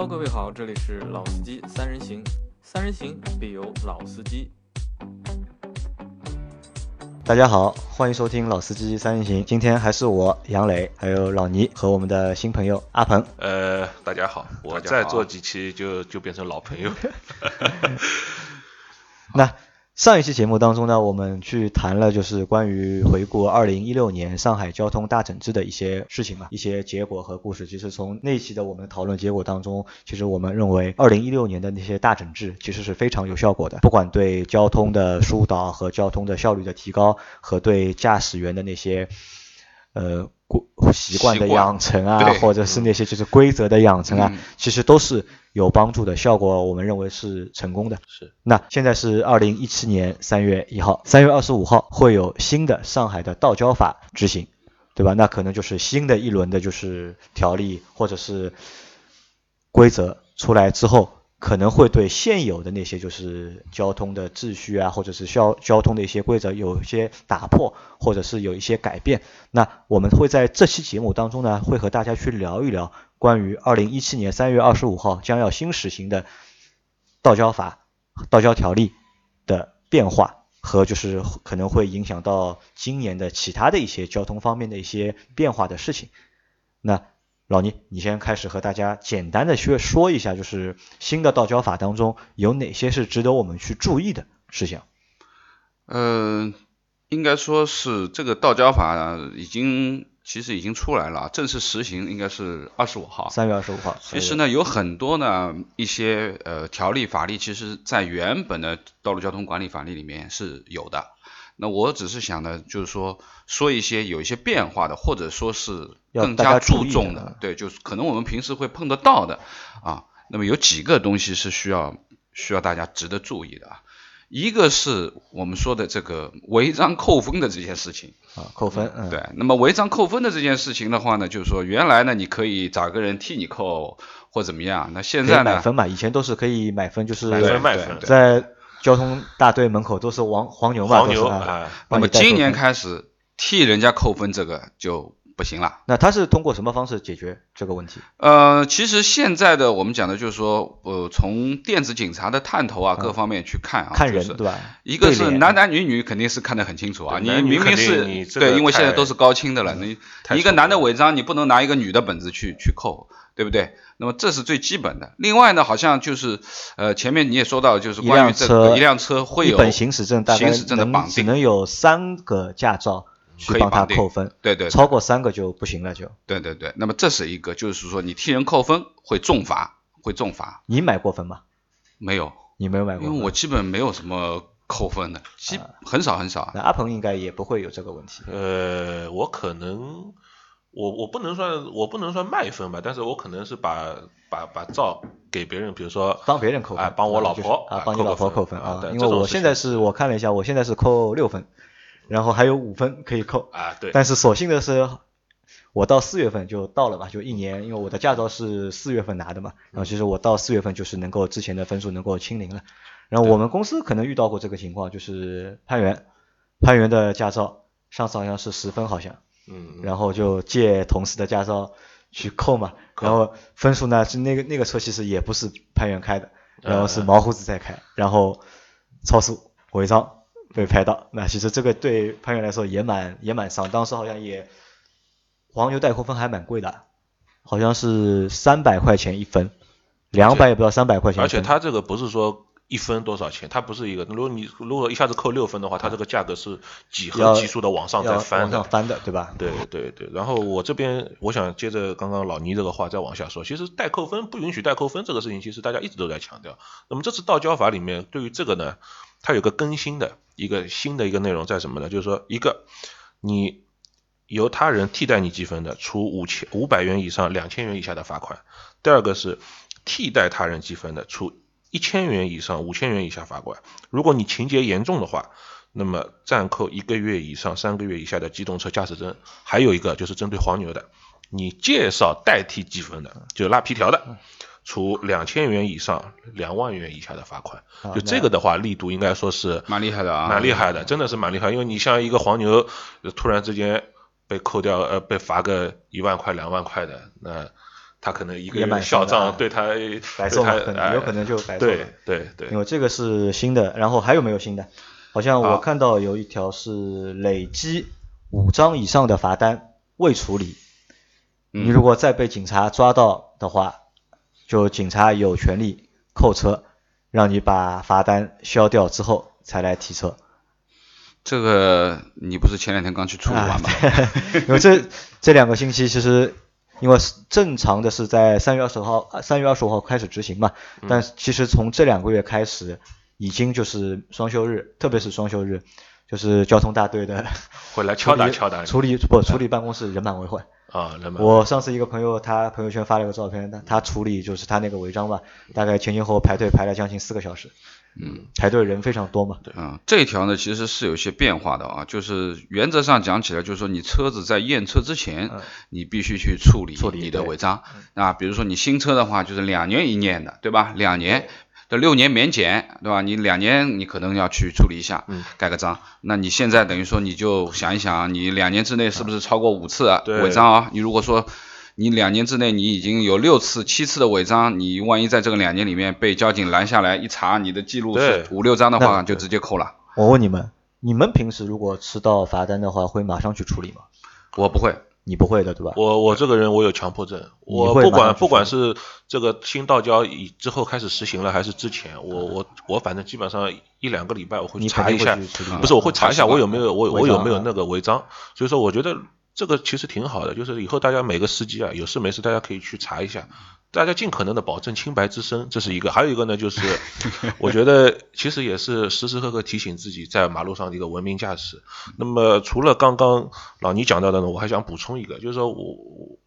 Hello，各位好，这里是老司机三人行，三人行必有老司机。大家好，欢迎收听老司机三人行。今天还是我杨磊，还有老倪和我们的新朋友阿鹏。呃，大家好，我再做几期就就变成老朋友。那上一期节目当中呢，我们去谈了就是关于回顾二零一六年上海交通大整治的一些事情嘛，一些结果和故事。其实从那期的我们讨论结果当中，其实我们认为二零一六年的那些大整治其实是非常有效果的，不管对交通的疏导和交通的效率的提高，和对驾驶员的那些呃习惯的养成啊，或者是那些就是规则的养成啊，其实都是。有帮助的效果，我们认为是成功的。是。那现在是二零一七年三月一号，三月二十五号会有新的上海的道交法执行，对吧？那可能就是新的一轮的，就是条例或者是规则出来之后，可能会对现有的那些就是交通的秩序啊，或者是交交通的一些规则有一些打破，或者是有一些改变。那我们会在这期节目当中呢，会和大家去聊一聊。关于二零一七年三月二十五号将要新实行的道交法、道交条例的变化和就是可能会影响到今年的其他的一些交通方面的一些变化的事情，那老倪，你先开始和大家简单的去说一下，就是新的道交法当中有哪些是值得我们去注意的事项？嗯，应该说是这个道交法已经。其实已经出来了，正式实行应该是二十五号，三月二十五号。其实呢，有很多呢一些呃条例法律，其实在原本的道路交通管理法律里面是有的。那我只是想呢，就是说说一些有一些变化的，或者说是更加注重的，对，就是可能我们平时会碰得到的啊。那么有几个东西是需要需要大家值得注意的啊。一个是我们说的这个违章扣分的这件事情啊，扣分，嗯，对。那么违章扣分的这件事情的话呢，就是说原来呢你可以找个人替你扣或怎么样，那现在呢？买分嘛，以前都是可以买分，就是买分卖分，在交通大队门口都是黄黄牛嘛，黄牛啊。那么今年开始替人家扣分，这个就。不行了，那他是通过什么方式解决这个问题？呃，其实现在的我们讲的就是说，呃，从电子警察的探头啊各方面去看啊，看人对吧？一个是男男女女肯定是看得很清楚啊，你明明是对，因为现在都是高清的了，你一个男的违章，你不能拿一个女的本子去去扣，对不对？那么这是最基本的。另外呢，好像就是呃前面你也说到，就是关于这个一辆车会有一本行驶证，行驶证的绑定，只能有三个驾照。去帮他扣分，对对，超过三个就不行了，就对对对。那么这是一个，就是说你替人扣分会重罚，会重罚。你买过分吗？没有，你没有买过，因为我基本没有什么扣分的，基很少很少。那阿鹏应该也不会有这个问题。呃，我可能，我我不能算我不能算卖分吧，但是我可能是把把把照给别人，比如说帮别人扣分，帮我老婆啊，帮你老婆扣分啊。因为我现在是我看了一下，我现在是扣六分。然后还有五分可以扣啊，对。但是所幸的是，我到四月份就到了吧，就一年，因为我的驾照是四月份拿的嘛。然后其实我到四月份就是能够之前的分数能够清零了。然后我们公司可能遇到过这个情况，就是攀援，攀援的驾照上次好像是十分好像，嗯。然后就借同事的驾照去扣嘛，然后分数呢是那个那个车其实也不是攀援开的，然后是毛胡子在开，然后超速违章。被拍到，那其实这个对潘越来说也蛮也蛮伤，当时好像也黄牛代扣分还蛮贵的，好像是三百块钱一分，两百也不知道三百块钱。而且他这个不是说一分多少钱，它不是一个，如果你如果一下子扣六分的话，它这个价格是几何级数的往上在翻往上翻的，对吧？对对对。然后我这边我想接着刚刚老倪这个话再往下说，其实代扣分不允许代扣分这个事情，其实大家一直都在强调。那么这次道交法里面对于这个呢？它有个更新的一个新的一个内容在什么呢？就是说，一个你由他人替代你积分的，处五千五百元以上两千元以下的罚款；第二个是替代他人积分的，处一千元以上五千元以下罚款。如果你情节严重的话，那么暂扣一个月以上三个月以下的机动车驾驶证。还有一个就是针对黄牛的，你介绍代替积分的，就拉皮条的。处两千元以上两万元以下的罚款，就这个的话力度应该说是蛮厉害的啊，蛮厉害的，真的是蛮厉害。因为你像一个黄牛突然之间被扣掉，呃，被罚个一万块两万块的，那他可能一个小账对他白送了，有可能就白。对对对，因为这个是新的，然后还有没有新的？好像我看到有一条是累积五张以上的罚单未处理，你如果再被警察抓到的话，就警察有权利扣车，让你把罚单消掉之后才来提车。这个你不是前两天刚去处理完吗？因为这这两个星期其实，因为正常的是在三月二十号，三月二十五号开始执行嘛，但其实从这两个月开始。已经就是双休日，特别是双休日，就是交通大队的会来敲打敲打，处理不处理办公室人满为患啊。我上次一个朋友他朋友圈发了个照片，他他处理就是他那个违章吧，大概前前后后排队排了将近四个小时，嗯，排队人非常多嘛。对，嗯，这一条呢其实是有些变化的啊，就是原则上讲起来，就是说你车子在验车之前，你必须去处理你的违章啊，比如说你新车的话，就是两年一验的，对吧？两年。这六年免检，对吧？你两年你可能要去处理一下，盖个章。那你现在等于说你就想一想，你两年之内是不是超过五次违章啊？你如果说你两年之内你已经有六次、七次的违章，你万一在这个两年里面被交警拦下来一查，你的记录是五六张的话，就直接扣了。我问你们，你们平时如果吃到罚单的话，会马上去处理吗？我不会。你不会的对吧？我我这个人我有强迫症，我不管不管是这个新道交以之后开始实行了，还是之前，我我我反正基本上一两个礼拜我会查一下，不是我会查一下我有没有我我有没有那个违章，所以说我觉得这个其实挺好的，就是以后大家每个司机啊有事没事大家可以去查一下。大家尽可能的保证清白之身，这是一个；还有一个呢，就是 我觉得其实也是时时刻刻提醒自己在马路上的一个文明驾驶。那么除了刚刚老倪讲到的呢，我还想补充一个，就是说我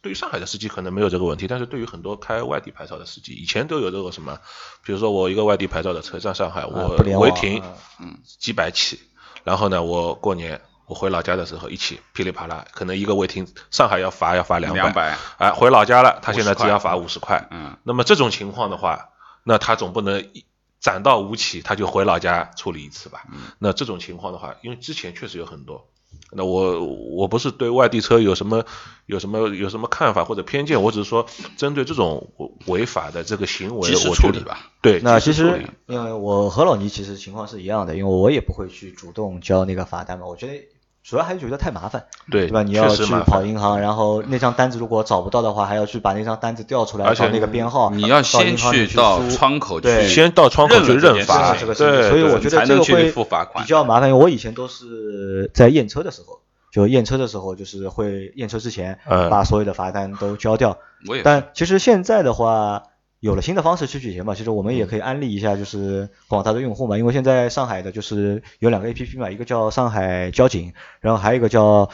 对于上海的司机可能没有这个问题，但是对于很多开外地牌照的司机，以前都有这个什么，比如说我一个外地牌照的车在上海，我违停，嗯，几百起，然后呢，我过年。我回老家的时候，一起噼里啪啦，可能一个违停，上海要罚要罚两百，两百，哎，回老家了，他现在只要罚五十块，嗯，那么这种情况的话，那他总不能攒到五起，他就回老家处理一次吧？嗯，那这种情况的话，因为之前确实有很多，那我我不是对外地车有什么有什么有什么看法或者偏见，我只是说针对这种违法的这个行为，我处理吧。对，那其实因为我和老倪其实情况是一样的，因为我也不会去主动交那个罚单嘛，我觉得。主要还是觉得太麻烦，对对吧？你要去跑银行，然后那张单子如果找不到的话，还要去把那张单子调出来，找那个编号。你要先去到窗口去，先到窗口去认罚，对，所以我觉得这个会比较麻烦。因为我以前都是在验车的时候，就验车的时候，就是会验车之前把所有的罚单都交掉。但其实现在的话。有了新的方式去取钱嘛，其实我们也可以安利一下，就是广大的用户嘛，因为现在上海的就是有两个 A P P 嘛，一个叫上海交警，然后还有一个叫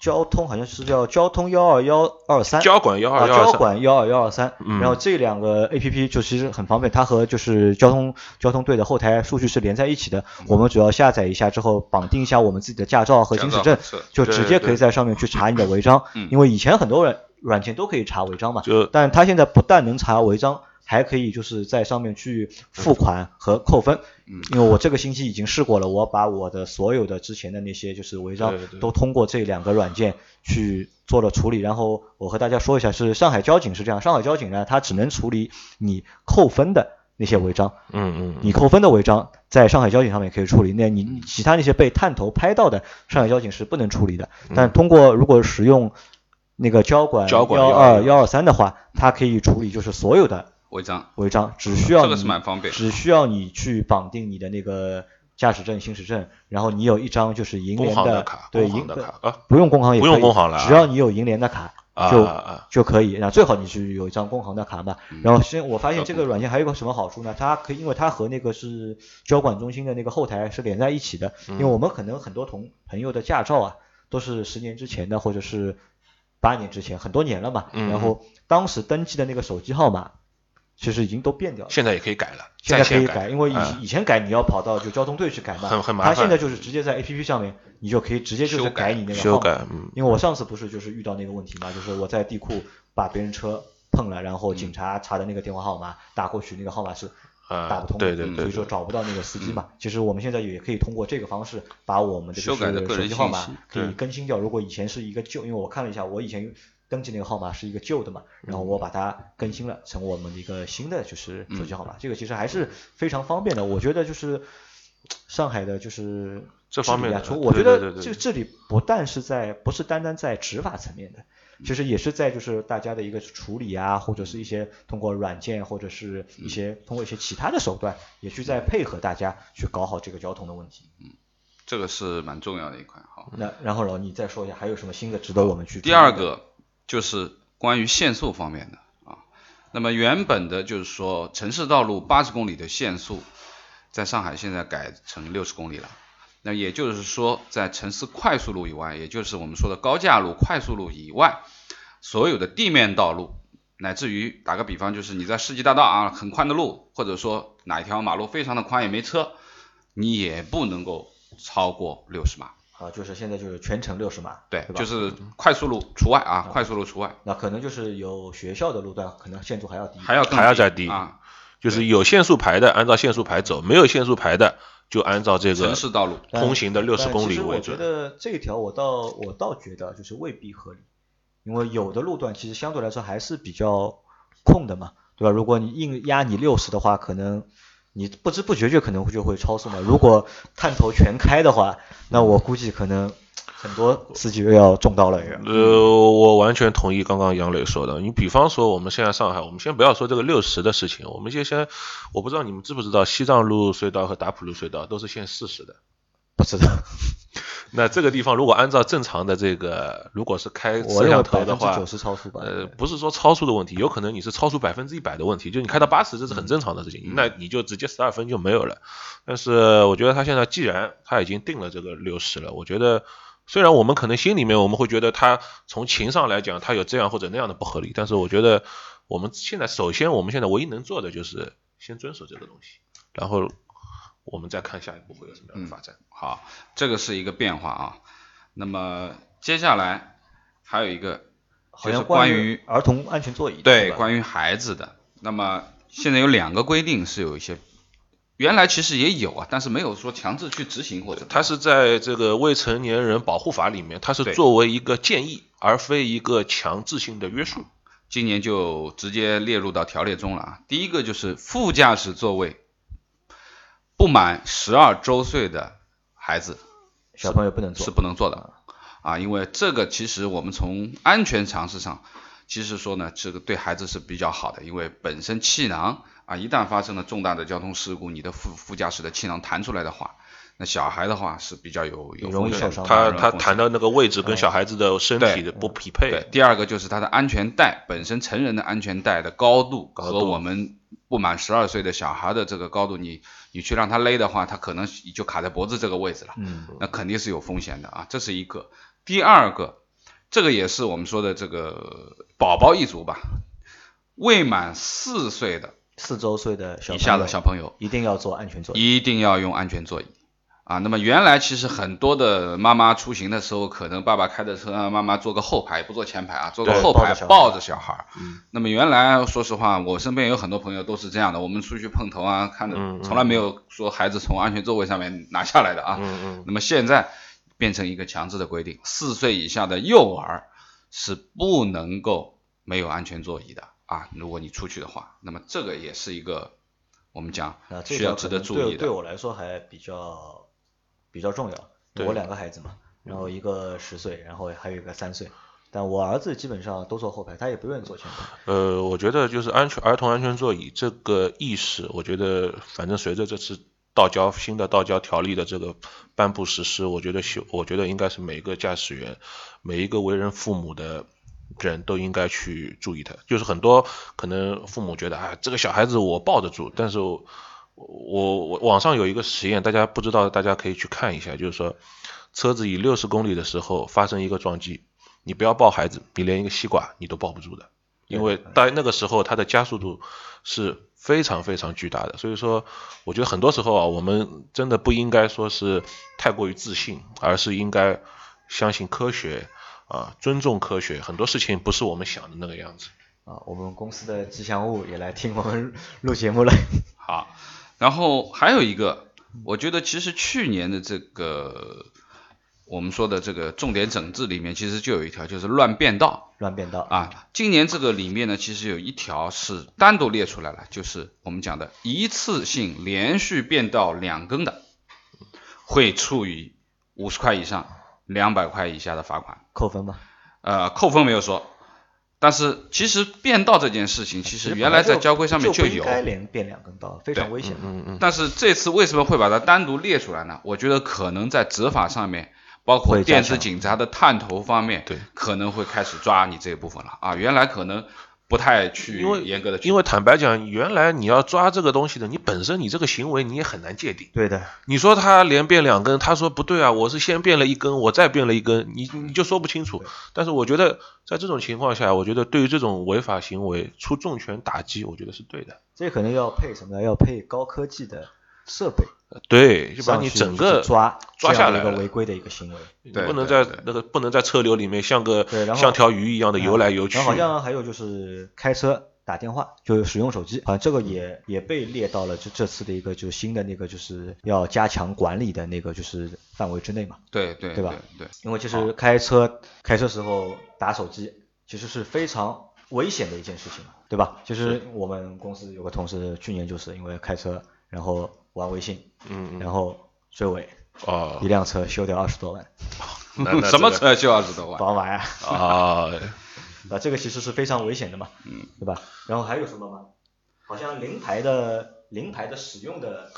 交通，好像是叫交通幺二幺二三，交管幺二幺二三，交管幺二幺二三，然后这两个 A P P 就其实很方便，它和就是交通交通队的后台数据是连在一起的，我们主要下载一下之后绑定一下我们自己的驾照和行驶证，就直接可以在上面去查你的违章，因为以前很多人。软件都可以查违章嘛，就，但他现在不但能查违章，还可以就是在上面去付款和扣分。嗯，因为我这个星期已经试过了，我把我的所有的之前的那些就是违章都通过这两个软件去做了处理。然后我和大家说一下，是上海交警是这样，上海交警呢，它只能处理你扣分的那些违章。嗯嗯。你扣分的违章在上海交警上面可以处理，那你其他那些被探头拍到的，上海交警是不能处理的。但通过如果使用。那个交管幺二幺二三的话，它可以处理就是所有的违章，违章只需要这个是蛮方便，只需要你去绑定你的那个驾驶证、行驶证，然后你有一张就是银联的卡，对银的卡，不用工行也不用工行了，只要你有银联的卡就就可以。那最好你是有一张工行的卡嘛。然后现我发现这个软件还有个什么好处呢？它可以因为它和那个是交管中心的那个后台是连在一起的，因为我们可能很多同朋友的驾照啊都是十年之前的或者是。八年之前，很多年了嘛，然后当时登记的那个手机号码，其实已经都变掉了。现在也可以改了，现在可以改，因为以以前改你要跑到就交通队去改嘛，很很麻烦。他现在就是直接在 A P P 上面，你就可以直接就是改你那个号码。因为我上次不是就是遇到那个问题嘛，就是我在地库把别人车碰了，然后警察查的那个电话号码打过去，那个号码是。打不通，对对对，所以说找不到那个司机嘛。其实我们现在也可以通过这个方式，把我们的就是手机号码可以更新掉。如果以前是一个旧，因为我看了一下，我以前登记那个号码是一个旧的嘛，然后我把它更新了成我们的一个新的就是手机号码，这个其实还是非常方便的。我觉得就是上海的就是这方面，从我觉得这这里不但是在不是单单在执法层面的，其实也是在就是大家的一个处理啊，或者是一些通过软件或者是一些通过一些其他的手段，也去在配合大家去搞好这个交通的问题。嗯，这个是蛮重要的一块。哈，那然后老你再说一下还有什么新的值得我们去？第二个。就是关于限速方面的啊，那么原本的就是说城市道路八十公里的限速，在上海现在改成六十公里了。那也就是说，在城市快速路以外，也就是我们说的高架路、快速路以外，所有的地面道路，乃至于打个比方，就是你在世纪大道啊很宽的路，或者说哪一条马路非常的宽也没车，你也不能够超过六十码。啊，就是现在就是全程六十码，对，就是快速路除外啊，快速路除外。那可能就是有学校的路段，可能限速还要低，还要还要再低啊。就是有限速牌的，按照限速牌走；没有限速牌的，就按照这个城市道路通行的六十公里为准。我觉得这一条我倒我倒觉得就是未必合理，因为有的路段其实相对来说还是比较空的嘛，对吧？如果你硬压你六十的话，可能。你不知不觉就可能就会超速嘛。如果探头全开的话，那我估计可能很多司机又要中刀了。呃，我完全同意刚刚杨磊说的。你比方说我们现在上海，我们先不要说这个六十的事情，我们就先，我不知道你们知不知道，西藏路隧道和达普路隧道都是限四十的。不知道。那这个地方如果按照正常的这个，如果是开摄像头的话，九十超速吧呃，不是说超速的问题，有可能你是超速百分之一百的问题，就你开到八十这是很正常的事情，那你就直接十二分就没有了。但是我觉得他现在既然他已经定了这个六十了，我觉得虽然我们可能心里面我们会觉得他从情上来讲他有这样或者那样的不合理，但是我觉得我们现在首先我们现在唯一能做的就是先遵守这个东西，然后。我们再看下一步会有什么样的发展。好，这个是一个变化啊。那么接下来还有一个就是关于儿童安全座椅，对，关于孩子的。那么现在有两个规定是有一些，原来其实也有啊，但是没有说强制去执行或者。它是在这个未成年人保护法里面，它是作为一个建议，而非一个强制性的约束。今年就直接列入到条例中了啊。第一个就是副驾驶座位。不满十二周岁的孩子，小朋友不能坐，是不能坐的啊，因为这个其实我们从安全常识上，其实说呢，这个对孩子是比较好的，因为本身气囊啊，一旦发生了重大的交通事故，你的副副驾驶的气囊弹出来的话，那小孩的话是比较有有容易受伤，他他弹的那个位置跟小孩子的身体的不匹配。对，第二个就是他的安全带本身成人的安全带的高度和我们不满十二岁的小孩的这个高度，你。你去让他勒的话，他可能就卡在脖子这个位置了，嗯，那肯定是有风险的啊，这是一个。第二个，这个也是我们说的这个宝宝一族吧，未满四岁的四周岁的以下的小朋友一定要坐安全座椅，一定要用安全座椅。啊，那么原来其实很多的妈妈出行的时候，可能爸爸开的车，妈妈坐个后排，不坐前排啊，坐个后排抱着小孩儿。嗯。那么原来说实话，我身边有很多朋友都是这样的，我们出去碰头啊，看着从来没有说孩子从安全座位上面拿下来的啊。嗯嗯。那么现在变成一个强制的规定，四岁以下的幼儿是不能够没有安全座椅的啊。如果你出去的话，那么这个也是一个我们讲需要值得注意的。对我来说还比较。比较重要，我两个孩子嘛，然后一个十岁，然后还有一个三岁，但我儿子基本上都坐后排，他也不愿意坐前排。呃，我觉得就是安全儿童安全座椅这个意识，我觉得反正随着这次道交新的道交条例的这个颁布实施，我觉得修，我觉得应该是每一个驾驶员，每一个为人父母的人都应该去注意它。就是很多可能父母觉得啊，这个小孩子我抱得住，但是。我我网上有一个实验，大家不知道，大家可以去看一下。就是说，车子以六十公里的时候发生一个撞击，你不要抱孩子，你连一个西瓜你都抱不住的，因为在那个时候它的加速度是非常非常巨大的。所以说，我觉得很多时候啊，我们真的不应该说是太过于自信，而是应该相信科学啊，尊重科学。很多事情不是我们想的那个样子。啊，我们公司的吉祥物也来听我们录节目了。好。然后还有一个，我觉得其实去年的这个我们说的这个重点整治里面，其实就有一条，就是乱变道。乱变道啊，今年这个里面呢，其实有一条是单独列出来了，就是我们讲的一次性连续变道两根的，会处以五十块以上两百块以下的罚款，扣分吗？呃，扣分没有说。但是其实变道这件事情，其实原来在交规上面就有。该连变两根道，非常危险。嗯嗯。但是这次为什么会把它单独列出来呢？我觉得可能在执法上面，包括电子警察的探头方面，对，可能会开始抓你这一部分了啊。原来可能。不太去严格的，因为坦白讲，原来你要抓这个东西的，你本身你这个行为你也很难界定。对的，你说他连变两根，他说不对啊，我是先变了一根，我再变了一根，你你就说不清楚。但是我觉得在这种情况下，我觉得对于这种违法行为出重拳打击，我觉得是对的。这可能要配什么？要配高科技的设备。对，就把你整个抓抓下来一个违规的一个行为，对，不能在那个不能在车流里面像个像条鱼一样的游来游去。好像还有就是开车。打电话就是使用手机，啊，这个也也被列到了这这次的一个就新的那个就是要加强管理的那个就是范围之内嘛。对对对吧？对，因为其实开车开车时候打手机其实是非常危险的一件事情嘛，对吧？其实我们公司有个同事去年就是因为开车然后玩微信，嗯，然后追尾，哦，一辆车修掉二十多万，什么车修二十多万？宝马呀。啊。那这个其实是非常危险的嘛，嗯，对吧？然后还有什么吗？好像临牌的临牌的使用的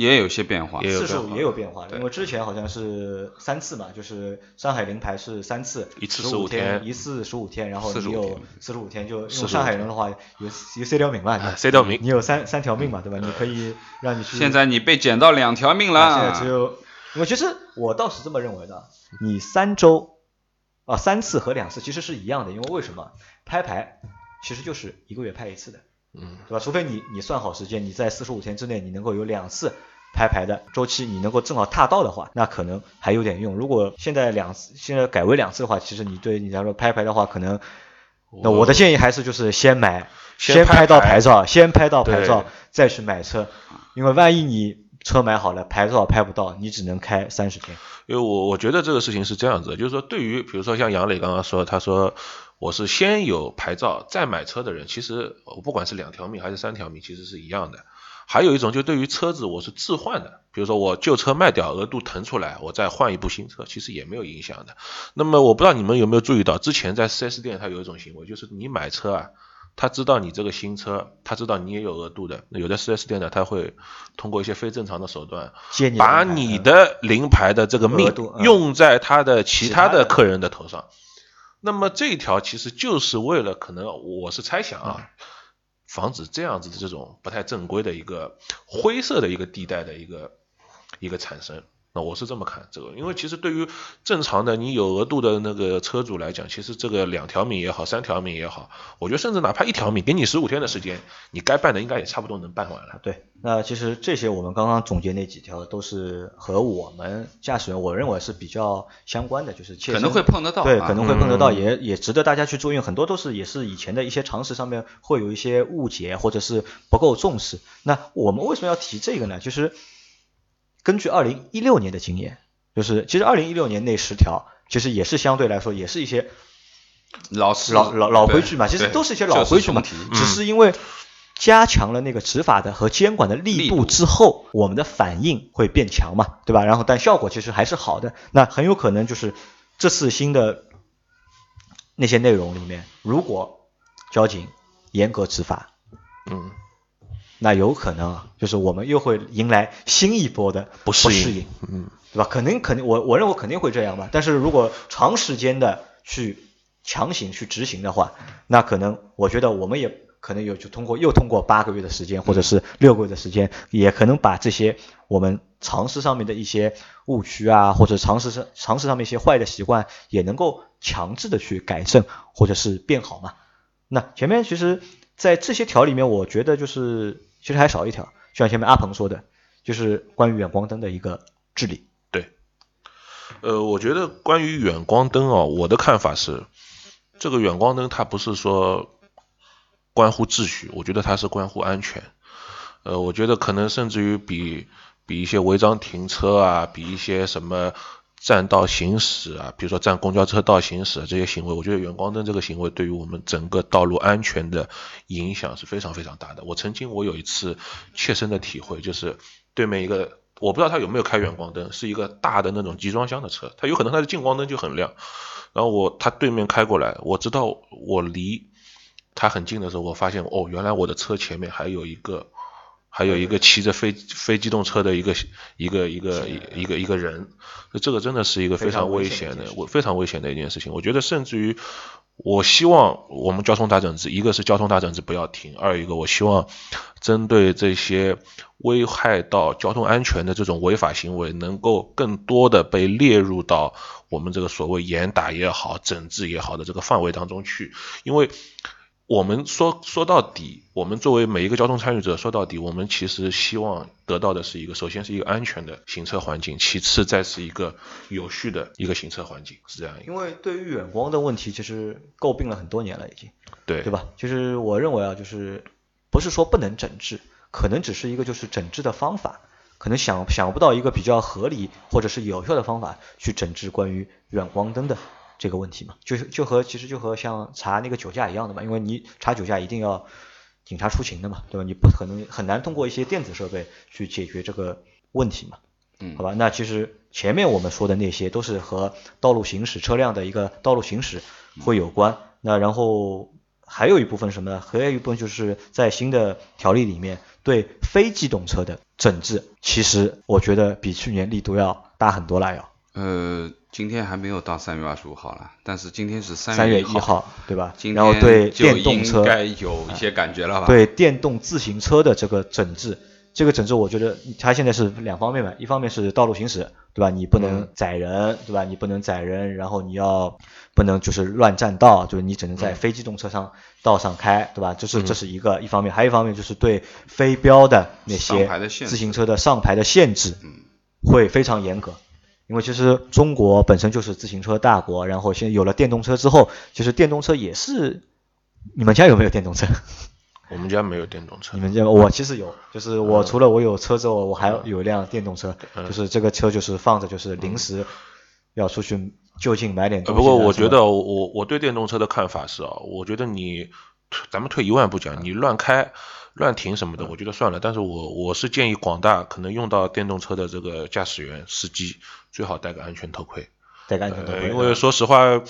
也有些变化，次数也有变化，因为之前好像是三次嘛，就是上海临牌是三次，一次十五天，一次十五天，然后你有四十五天，就用上海人的话有有三条命嘛，三条命，你有三三条命嘛，对吧？你可以让你去。现在你被捡到两条命了，现在只有，我其实我倒是这么认为的，你三周。啊，三次和两次其实是一样的，因为为什么？拍牌其实就是一个月拍一次的，嗯，对吧？除非你你算好时间，你在四十五天之内你能够有两次拍牌的周期，你能够正好踏到的话，那可能还有点用。如果现在两次现在改为两次的话，其实你对你来说拍牌的话，可能那我的建议还是就是先买，先拍到牌照，先拍到牌照再去买车，因为万一你车买好了，牌照拍不到，你只能开三十天。因为我我觉得这个事情是这样子，就是说对于比如说像杨磊刚刚说，他说我是先有牌照再买车的人，其实我不管是两条命还是三条命，其实是一样的。还有一种就对于车子我是置换的，比如说我旧车卖掉，额度腾出来，我再换一部新车，其实也没有影响的。那么我不知道你们有没有注意到，之前在 4S 店它有一种行为，就是你买车啊。他知道你这个新车，他知道你也有额度的。有的 4S 店呢，他会通过一些非正常的手段，把你的临牌的这个命用在他的其他的客人的头上。那么这一条其实就是为了，可能我是猜想啊，防止这样子的这种不太正规的一个灰色的一个地带的一个一个产生。那我是这么看这个，因为其实对于正常的你有额度的那个车主来讲，其实这个两条命也好，三条命也好，我觉得甚至哪怕一条命，给你十五天的时间，你该办的应该也差不多能办完了。对，那其实这些我们刚刚总结那几条都是和我们驾驶员，我认为是比较相关的，就是可能会碰得到，对，可能会碰得到，也也值得大家去注意。很多都是也是以前的一些常识上面会有一些误解，或者是不够重视。那我们为什么要提这个呢？就是。根据二零一六年的经验，就是其实二零一六年那十条，其实也是相对来说也是一些老老老老规矩嘛，其实都是一些老规矩嘛，只是因为加强了那个执法的和监管的力度之后，我们的反应会变强嘛，对吧？然后但效果其实还是好的，那很有可能就是这次新的那些内容里面，如果交警严格执法，嗯。那有可能就是我们又会迎来新一波的不适应，嗯，对吧？肯定肯定，我我认为肯定会这样吧。但是如果长时间的去强行去执行的话，那可能我觉得我们也可能有就通过又通过八个月的时间或者是六个月的时间，也可能把这些我们常识上面的一些误区啊，或者常识上常识上面一些坏的习惯，也能够强制的去改正或者是变好嘛。那前面其实，在这些条里面，我觉得就是。其实还少一条，就像前面阿鹏说的，就是关于远光灯的一个治理。对，呃，我觉得关于远光灯哦，我的看法是，这个远光灯它不是说关乎秩序，我觉得它是关乎安全。呃，我觉得可能甚至于比比一些违章停车啊，比一些什么占道行驶啊，比如说占公交车道行驶这些行为，我觉得远光灯这个行为对于我们整个道路安全的影响是非常非常大的。我曾经我有一次切身的体会，就是对面一个我不知道他有没有开远光灯，是一个大的那种集装箱的车，他有可能他的近光灯就很亮，然后我他对面开过来，我知道我离他很近的时候，我发现哦，原来我的车前面还有一个。还有一个骑着非非机动车的一个一个一个一个一个人，这个真的是一个非常危险的，我非常危险的一件事情。我觉得甚至于，我希望我们交通大整治，一个是交通大整治不要停，二一个我希望针对这些危害到交通安全的这种违法行为，能够更多的被列入到我们这个所谓严打也好、整治也好的这个范围当中去，因为。我们说说到底，我们作为每一个交通参与者，说到底，我们其实希望得到的是一个，首先是一个安全的行车环境，其次再是一个有序的一个行车环境，是这样。因为对于远光的问题，其实诟病了很多年了，已经，对对吧？就是我认为啊，就是不是说不能整治，可能只是一个就是整治的方法，可能想想不到一个比较合理或者是有效的方法去整治关于远光灯的。这个问题嘛，就是就和其实就和像查那个酒驾一样的嘛，因为你查酒驾一定要警察出勤的嘛，对吧？你不可能很难通过一些电子设备去解决这个问题嘛，嗯，好吧？那其实前面我们说的那些都是和道路行驶车辆的一个道路行驶会有关，那然后还有一部分什么呢？还有一部分就是在新的条例里面对非机动车的整治，其实我觉得比去年力度要大很多了要。呃。今天还没有到三月二十五号了，但是今天是三月一号，对吧？然后对电动车应该有一些感觉了吧？对电动自行车的这个整治，这个整治我觉得它现在是两方面吧，一方面是道路行驶，对吧？你不能载人，对吧？你不能载人，然后你要不能就是乱占道，就是你只能在非机动车上道上开，对吧？这是这是一个一方面，还有一方面就是对非标的那些自行车的上牌的限制，会非常严格。因为其实中国本身就是自行车大国，然后现在有了电动车之后，其实电动车也是。你们家有没有电动车？我们家没有电动车。你们家我其实有，就是我除了我有车之后，我还有一辆电动车，就是这个车就是放着，就是临时要出去就近买点东西。不过我觉得我我对电动车的看法是啊，我觉得你咱们退一万步讲，你乱开。乱停什么的，我觉得算了。但是我我是建议广大可能用到电动车的这个驾驶员、司机最好戴个安全头盔。戴个安全头盔。因为说实话，呃，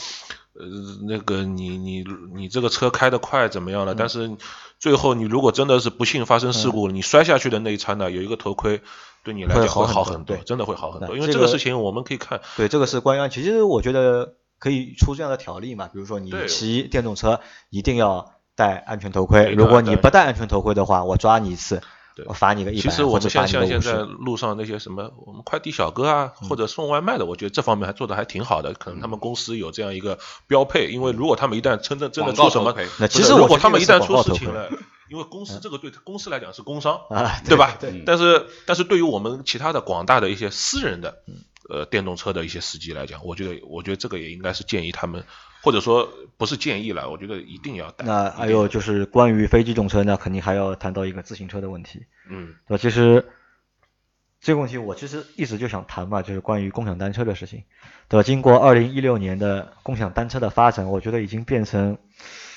那个你你你这个车开得快怎么样了？但是最后你如果真的是不幸发生事故，你摔下去的那一刹那有一个头盔，对你来讲会好很多，真的会好很多。因为这个事情我们可以看。对，这个是关于安全。其实我觉得可以出这样的条例嘛，比如说你骑电动车一定要。戴安全头盔，如果你不戴安全头盔的话，我抓你一次，我罚你个一百，其实我们像像现在路上那些什么，我们快递小哥啊，或者送外卖的，我觉得这方面还做的还挺好的。可能他们公司有这样一个标配，因为如果他们一旦真正真的出什么，那其实如果他们一旦出事情了，因为公司这个对公司来讲是工伤，对吧？但是但是对于我们其他的广大的一些私人的呃电动车的一些司机来讲，我觉得我觉得这个也应该是建议他们。或者说不是建议了，我觉得一定要带。那还有就是关于非机动车，那肯定还要谈到一个自行车的问题。嗯，对吧？其实这个问题我其实一直就想谈嘛，就是关于共享单车的事情，对吧？经过二零一六年的共享单车的发展，我觉得已经变成，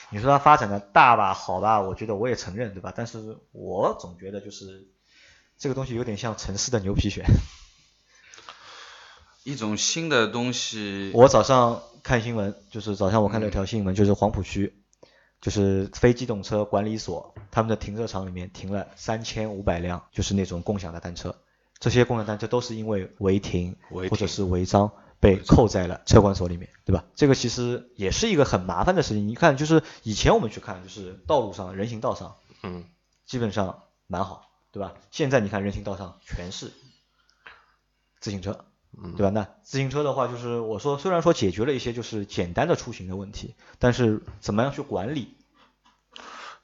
你说它发展的大吧，好吧，我觉得我也承认，对吧？但是我总觉得就是这个东西有点像城市的牛皮癣。一种新的东西。我早上看新闻，就是早上我看了一条新闻，就是黄浦区，就是非机动车管理所，他们的停车场里面停了三千五百辆，就是那种共享的单车。这些共享单车都是因为违停或者是违章被扣在了车管所里面，对吧？这个其实也是一个很麻烦的事情。你看，就是以前我们去看，就是道路上人行道上，嗯，基本上蛮好，对吧？现在你看人行道上全是自行车。对吧？那自行车的话，就是我说，虽然说解决了一些就是简单的出行的问题，但是怎么样去管理？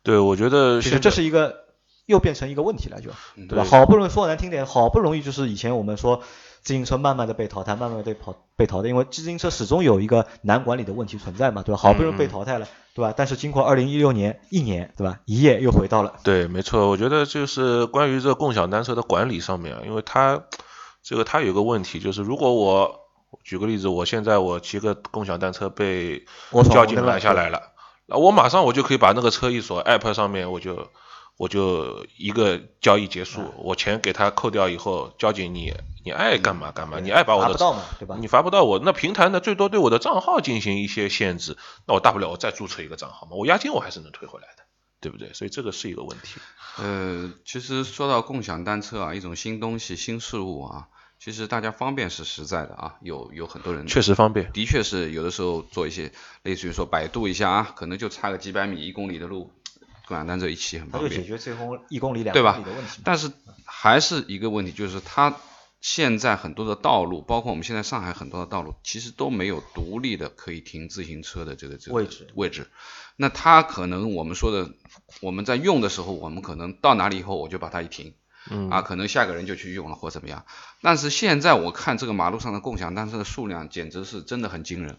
对，我觉得其实这是一个又变成一个问题了，就对吧？好不容易说难听点，好不容易就是以前我们说自行车慢慢的被淘汰，慢慢的被跑被淘汰，因为自行车始终有一个难管理的问题存在嘛，对吧？好不容易被淘汰了，对吧？但是经过二零一六年一年，对吧？一夜又回到了。对，没错，我觉得就是关于这共享单车的管理上面啊，因为它。这个它有个问题，就是如果我举个例子，我现在我骑个共享单车被交警拦下来了，那我马上我就可以把那个车一锁，app 上面我就我就一个交易结束，我钱给他扣掉以后，交警你你爱干嘛干嘛，你爱把我的对吧？你罚不到我，那平台呢最多对我的账号进行一些限制，那我大不了我再注册一个账号嘛，我押金我还是能退回来的，对不对？所以这个是一个问题。呃，其实说到共享单车啊，一种新东西、新事物啊，其实大家方便是实在的啊，有有很多人确实方便，的确是有的时候做一些类似于说百度一下啊，可能就差个几百米、一公里的路，共享单车一骑很方便，它就解决最后一公里、两公里的问题。但是还是一个问题，就是它现在很多的道路，包括我们现在上海很多的道路，其实都没有独立的可以停自行车的这个这个位置位置。那它可能我们说的，我们在用的时候，我们可能到哪里以后我就把它一停，嗯啊，可能下个人就去用了或怎么样。但是现在我看这个马路上的共享单车的数量简直是真的很惊人，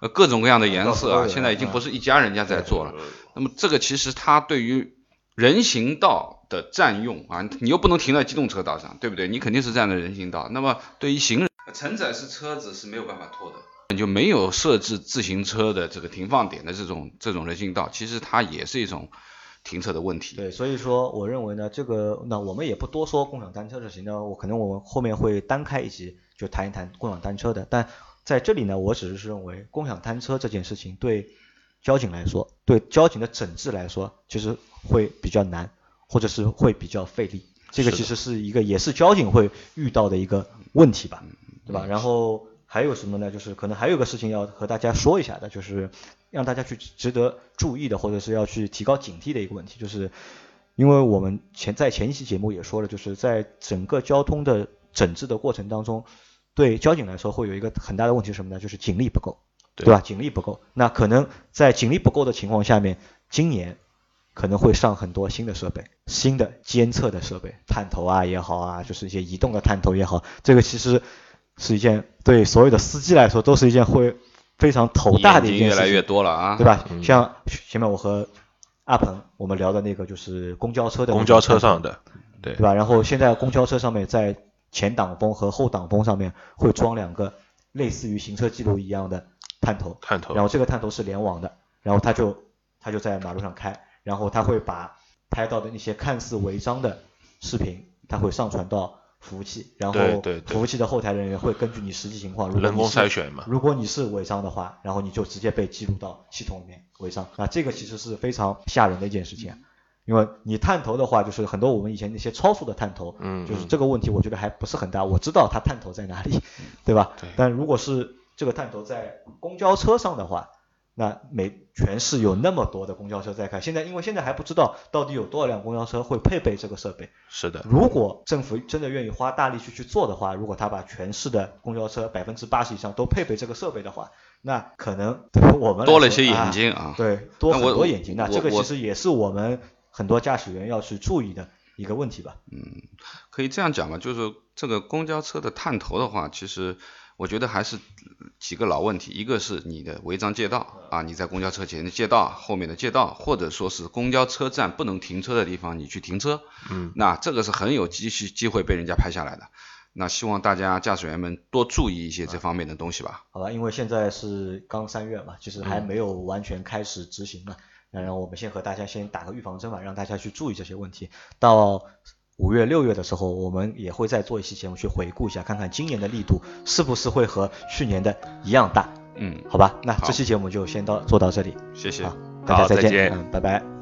呃，各种各样的颜色啊，现在已经不是一家人家在做了。那么这个其实它对于人行道的占用啊，你又不能停在机动车道上，对不对？你肯定是站在人行道。那么对于行人，承载式车子是没有办法拖的。就没有设置自行车的这个停放点的这种这种人行道，其实它也是一种停车的问题。对，所以说我认为呢，这个那我们也不多说共享单车这些呢，我可能我们后面会单开一集就谈一谈共享单车的。但在这里呢，我只是认为共享单车这件事情对交警来说，对交警的整治来说，其实会比较难，或者是会比较费力。这个其实是一个也是交警会遇到的一个问题吧，对吧？然后。还有什么呢？就是可能还有个事情要和大家说一下的，就是让大家去值得注意的，或者是要去提高警惕的一个问题，就是因为我们前在前一期节目也说了，就是在整个交通的整治的过程当中，对交警来说会有一个很大的问题是什么呢？就是警力不够，对吧？警力不够，那可能在警力不够的情况下面，今年可能会上很多新的设备，新的监测的设备，探头啊也好啊，就是一些移动的探头也好，这个其实。是一件对所有的司机来说都是一件会非常头大的一件事情，越来越多了啊，对吧？像前面我和阿鹏我们聊的那个就是公交车的公交车上的，对对吧？然后现在公交车上面在前挡风和后挡风上面会装两个类似于行车记录一样的探头，探头，然后这个探头是联网的，然后他就他就在马路上开，然后他会把拍到的那些看似违章的视频，他会上传到。服务器，然后服务器的后台人员会根据你实际情况，人工筛选嘛。如果你是违章的话，然后你就直接被记录到系统里面违章。那这个其实是非常吓人的一件事情，因为你探头的话，就是很多我们以前那些超速的探头，嗯，就是这个问题我觉得还不是很大。我知道它探头在哪里，对吧？对。但如果是这个探头在公交车上的话，那每全市有那么多的公交车在开，现在因为现在还不知道到底有多少辆公交车会配备这个设备。是的。如果政府真的愿意花大力去去做的话，如果他把全市的公交车百分之八十以上都配备这个设备的话，那可能对我们多了一些眼睛啊。对，多很多眼睛。那这个其实也是我们很多驾驶员要去注意的一个问题吧。嗯，可以这样讲吧，就是这个公交车的探头的话，其实。我觉得还是几个老问题，一个是你的违章借道啊，你在公交车前的借道、后面的借道，或者说是公交车站不能停车的地方你去停车，嗯，那这个是很有机机机会被人家拍下来的。那希望大家驾驶员们多注意一些这方面的东西吧。好吧，因为现在是刚三月嘛，其实还没有完全开始执行嘛，那然后我们先和大家先打个预防针吧，让大家去注意这些问题。到五月六月的时候，我们也会再做一期节目去回顾一下，看看今年的力度是不是会和去年的一样大。嗯，好吧，那这期节目就先到做到这里，谢谢，大家再见，嗯，拜拜。